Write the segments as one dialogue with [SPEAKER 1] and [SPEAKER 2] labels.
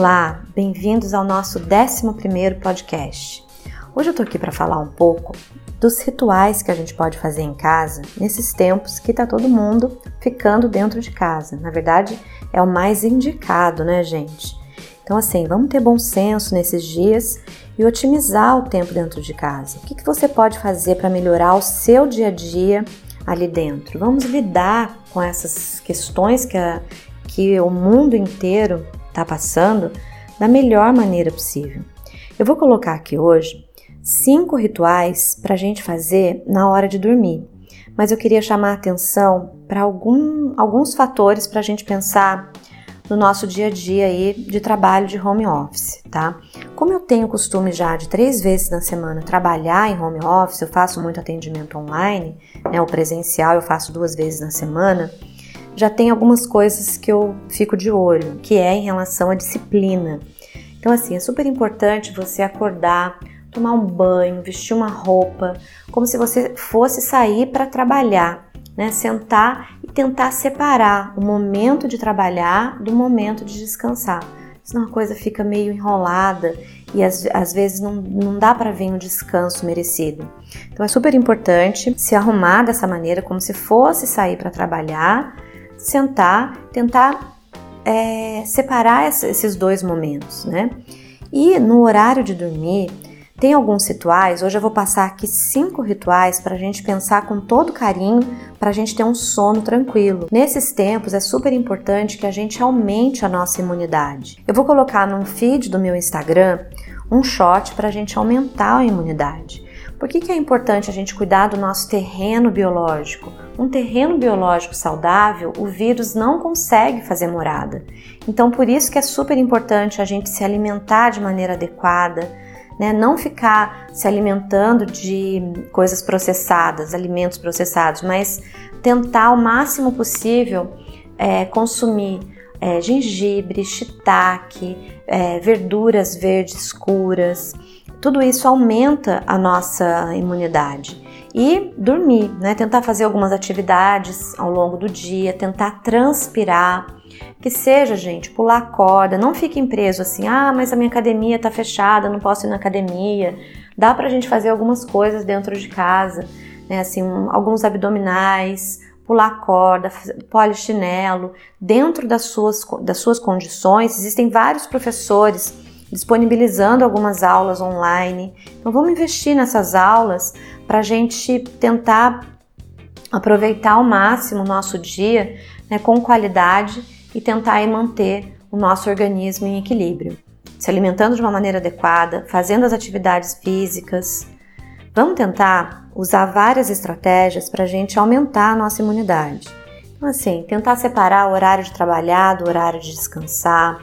[SPEAKER 1] Olá, bem-vindos ao nosso 11 podcast. Hoje eu tô aqui para falar um pouco dos rituais que a gente pode fazer em casa nesses tempos que tá todo mundo ficando dentro de casa. Na verdade, é o mais indicado, né, gente? Então, assim, vamos ter bom senso nesses dias e otimizar o tempo dentro de casa. O que, que você pode fazer para melhorar o seu dia a dia ali dentro? Vamos lidar com essas questões que, a, que o mundo inteiro está passando da melhor maneira possível. Eu vou colocar aqui hoje cinco rituais para a gente fazer na hora de dormir, mas eu queria chamar a atenção para algum, alguns fatores para a gente pensar no nosso dia a dia aí de trabalho de home office, tá? Como eu tenho costume já de três vezes na semana trabalhar em home office, eu faço muito atendimento online, né? O presencial eu faço duas vezes na semana já tem algumas coisas que eu fico de olho, que é em relação à disciplina. Então, assim, é super importante você acordar, tomar um banho, vestir uma roupa, como se você fosse sair para trabalhar, né? Sentar e tentar separar o momento de trabalhar do momento de descansar. Senão a coisa fica meio enrolada e às, às vezes não, não dá para ver um descanso merecido. Então é super importante se arrumar dessa maneira, como se fosse sair para trabalhar sentar, tentar é, separar esses dois momentos, né? E no horário de dormir, tem alguns rituais. Hoje eu vou passar aqui cinco rituais para a gente pensar com todo carinho, para a gente ter um sono tranquilo. Nesses tempos é super importante que a gente aumente a nossa imunidade. Eu vou colocar no feed do meu Instagram um shot para a gente aumentar a imunidade. Por que, que é importante a gente cuidar do nosso terreno biológico? Um terreno biológico saudável, o vírus não consegue fazer morada. Então, por isso que é super importante a gente se alimentar de maneira adequada, né? não ficar se alimentando de coisas processadas, alimentos processados, mas tentar o máximo possível é, consumir é, gengibre, shiitake, é, verduras verdes escuras, tudo isso aumenta a nossa imunidade. E dormir, né? Tentar fazer algumas atividades ao longo do dia, tentar transpirar, que seja, gente, pular corda, não fiquem presos assim, ah, mas a minha academia está fechada, não posso ir na academia. Dá pra gente fazer algumas coisas dentro de casa, né? Assim, um, alguns abdominais, pular corda, polichinelo, dentro das suas, das suas condições. Existem vários professores disponibilizando algumas aulas online. Então vamos investir nessas aulas para a gente tentar aproveitar ao máximo o nosso dia né, com qualidade e tentar manter o nosso organismo em equilíbrio. Se alimentando de uma maneira adequada, fazendo as atividades físicas. Vamos tentar usar várias estratégias para a gente aumentar a nossa imunidade. Então, assim, tentar separar o horário de trabalhar do horário de descansar,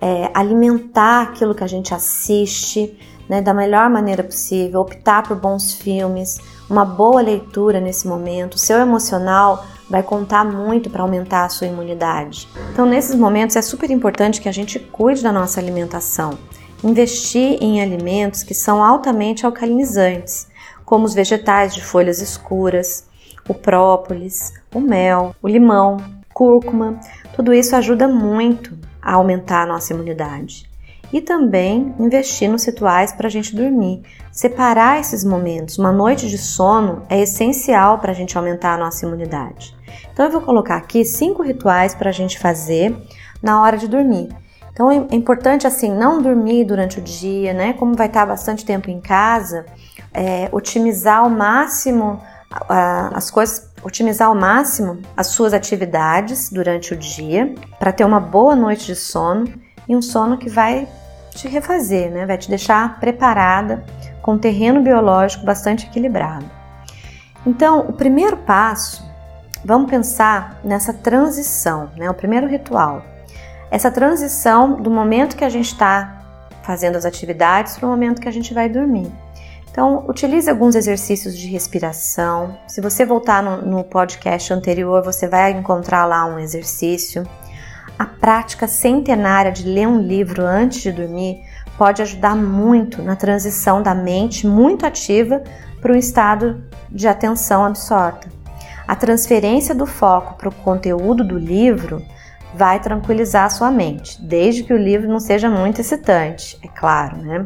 [SPEAKER 1] é, alimentar aquilo que a gente assiste né, da melhor maneira possível, optar por bons filmes, uma boa leitura nesse momento. Seu emocional vai contar muito para aumentar a sua imunidade. Então, nesses momentos é super importante que a gente cuide da nossa alimentação, investir em alimentos que são altamente alcalinizantes, como os vegetais de folhas escuras, o própolis, o mel, o limão, cúrcuma. Tudo isso ajuda muito a aumentar a nossa imunidade. E também investir nos rituais para a gente dormir. Separar esses momentos. Uma noite de sono é essencial para a gente aumentar a nossa imunidade. Então eu vou colocar aqui cinco rituais para a gente fazer na hora de dormir. Então é importante assim não dormir durante o dia, né? Como vai estar bastante tempo em casa, é, otimizar ao máximo as coisas, otimizar ao máximo as suas atividades durante o dia para ter uma boa noite de sono e um sono que vai te refazer, né? Vai te deixar preparada com um terreno biológico bastante equilibrado. Então, o primeiro passo, vamos pensar nessa transição, né? O primeiro ritual. Essa transição do momento que a gente está fazendo as atividades para o momento que a gente vai dormir. Então, utilize alguns exercícios de respiração. Se você voltar no, no podcast anterior, você vai encontrar lá um exercício. A prática centenária de ler um livro antes de dormir pode ajudar muito na transição da mente muito ativa para um estado de atenção absorta. A transferência do foco para o conteúdo do livro vai tranquilizar a sua mente, desde que o livro não seja muito excitante, é claro, né?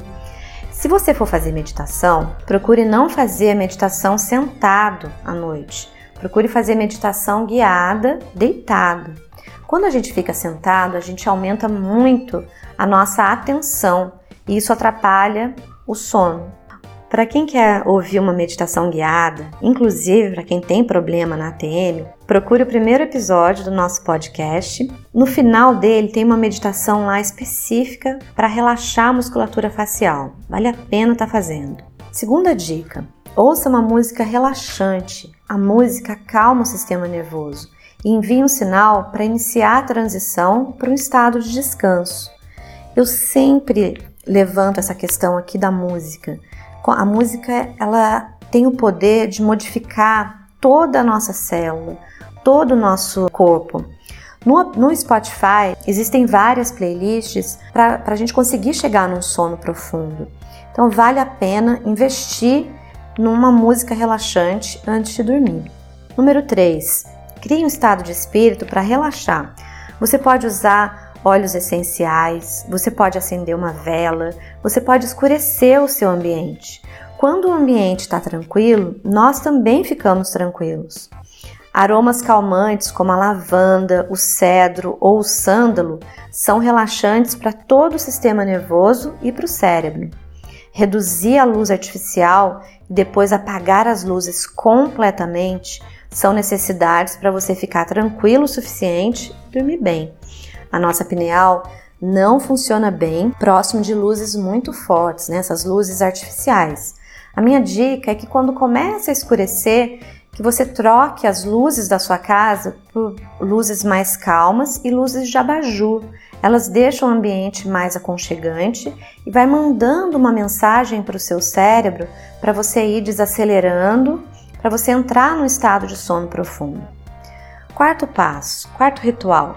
[SPEAKER 1] Se você for fazer meditação, procure não fazer a meditação sentado à noite. Procure fazer meditação guiada, deitado. Quando a gente fica sentado, a gente aumenta muito a nossa atenção e isso atrapalha o sono. Para quem quer ouvir uma meditação guiada, inclusive para quem tem problema na ATM, procure o primeiro episódio do nosso podcast. No final dele tem uma meditação lá específica para relaxar a musculatura facial. Vale a pena estar tá fazendo. Segunda dica: ouça uma música relaxante. A música calma o sistema nervoso e envia um sinal para iniciar a transição para um estado de descanso. Eu sempre levanto essa questão aqui da música a música ela tem o poder de modificar toda a nossa célula, todo o nosso corpo. No, no Spotify existem várias playlists para a gente conseguir chegar num sono profundo. Então vale a pena investir numa música relaxante antes de dormir. Número 3. Crie um estado de espírito para relaxar. Você pode usar óleos essenciais, você pode acender uma vela, você pode escurecer o seu ambiente. Quando o ambiente está tranquilo, nós também ficamos tranquilos. Aromas calmantes como a lavanda, o cedro ou o sândalo são relaxantes para todo o sistema nervoso e para o cérebro. Reduzir a luz artificial e depois apagar as luzes completamente são necessidades para você ficar tranquilo o suficiente e dormir bem. A nossa pineal não funciona bem próximo de luzes muito fortes, né? essas luzes artificiais. A minha dica é que quando começa a escurecer, que você troque as luzes da sua casa por luzes mais calmas e luzes de abajur. Elas deixam o ambiente mais aconchegante e vai mandando uma mensagem para o seu cérebro para você ir desacelerando, para você entrar no estado de sono profundo. Quarto passo, quarto ritual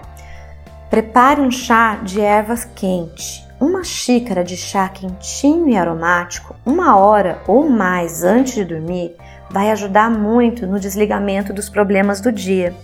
[SPEAKER 1] Prepare um chá de ervas quente. Uma xícara de chá quentinho e aromático, uma hora ou mais antes de dormir, vai ajudar muito no desligamento dos problemas do dia.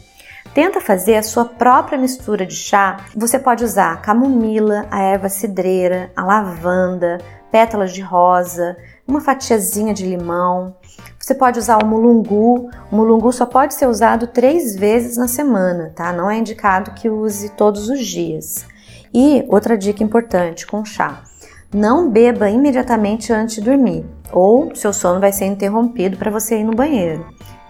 [SPEAKER 1] Tenta fazer a sua própria mistura de chá. Você pode usar a camomila, a erva cidreira, a lavanda, pétalas de rosa, uma fatiazinha de limão. Você pode usar o mulungu. O mulungu só pode ser usado três vezes na semana, tá? Não é indicado que use todos os dias. E outra dica importante com chá: não beba imediatamente antes de dormir, ou seu sono vai ser interrompido para você ir no banheiro.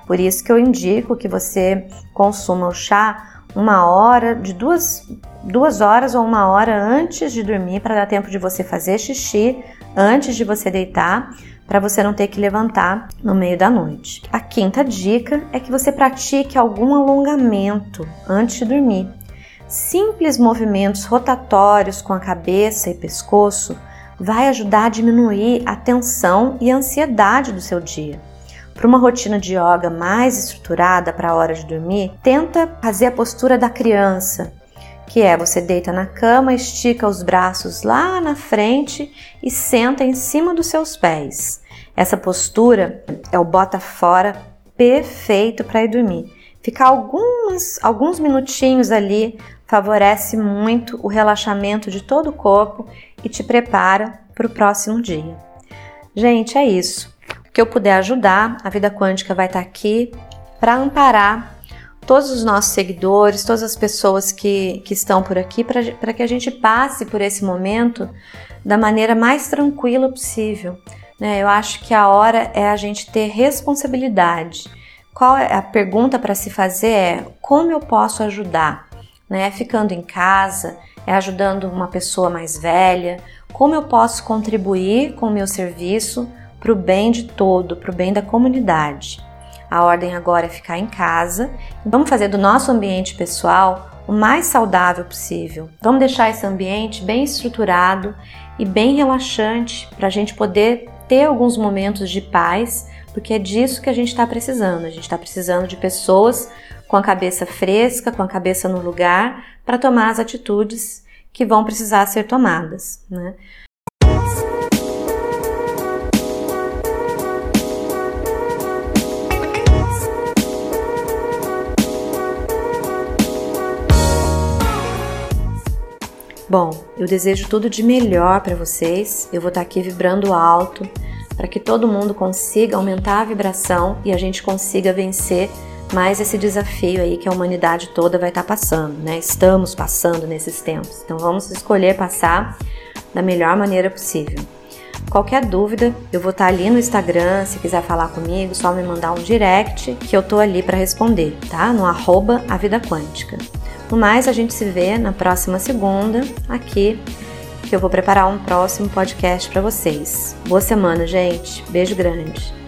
[SPEAKER 1] Por isso que eu indico que você consuma o chá uma hora, de duas, duas horas ou uma hora antes de dormir, para dar tempo de você fazer xixi antes de você deitar, para você não ter que levantar no meio da noite. A quinta dica é que você pratique algum alongamento antes de dormir. Simples movimentos rotatórios com a cabeça e pescoço vai ajudar a diminuir a tensão e a ansiedade do seu dia. Para uma rotina de yoga mais estruturada para a hora de dormir, tenta fazer a postura da criança, que é você deita na cama, estica os braços lá na frente e senta em cima dos seus pés. Essa postura é o bota fora perfeito para ir dormir. Ficar alguns, alguns minutinhos ali favorece muito o relaxamento de todo o corpo e te prepara para o próximo dia. Gente, é isso. O que eu puder ajudar, a Vida Quântica vai estar aqui para amparar todos os nossos seguidores, todas as pessoas que, que estão por aqui, para que a gente passe por esse momento da maneira mais tranquila possível. Né? Eu acho que a hora é a gente ter responsabilidade. Qual é a pergunta para se fazer é como eu posso ajudar? Né? Ficando em casa, é ajudando uma pessoa mais velha, como eu posso contribuir com o meu serviço para o bem de todo, para o bem da comunidade. A ordem agora é ficar em casa. Vamos fazer do nosso ambiente pessoal o mais saudável possível. Vamos deixar esse ambiente bem estruturado e bem relaxante para a gente poder ter alguns momentos de paz, porque é disso que a gente está precisando. A gente está precisando de pessoas com a cabeça fresca, com a cabeça no lugar, para tomar as atitudes que vão precisar ser tomadas. Né? Bom, eu desejo tudo de melhor para vocês. Eu vou estar tá aqui vibrando alto para que todo mundo consiga aumentar a vibração e a gente consiga vencer mais esse desafio aí que a humanidade toda vai estar tá passando, né? Estamos passando nesses tempos. Então vamos escolher passar da melhor maneira possível. Qualquer dúvida, eu vou estar tá ali no Instagram, se quiser falar comigo, só me mandar um direct que eu tô ali para responder, tá? No arroba a vida quântica. No mais, a gente se vê na próxima segunda aqui, que eu vou preparar um próximo podcast para vocês. Boa semana, gente. Beijo grande.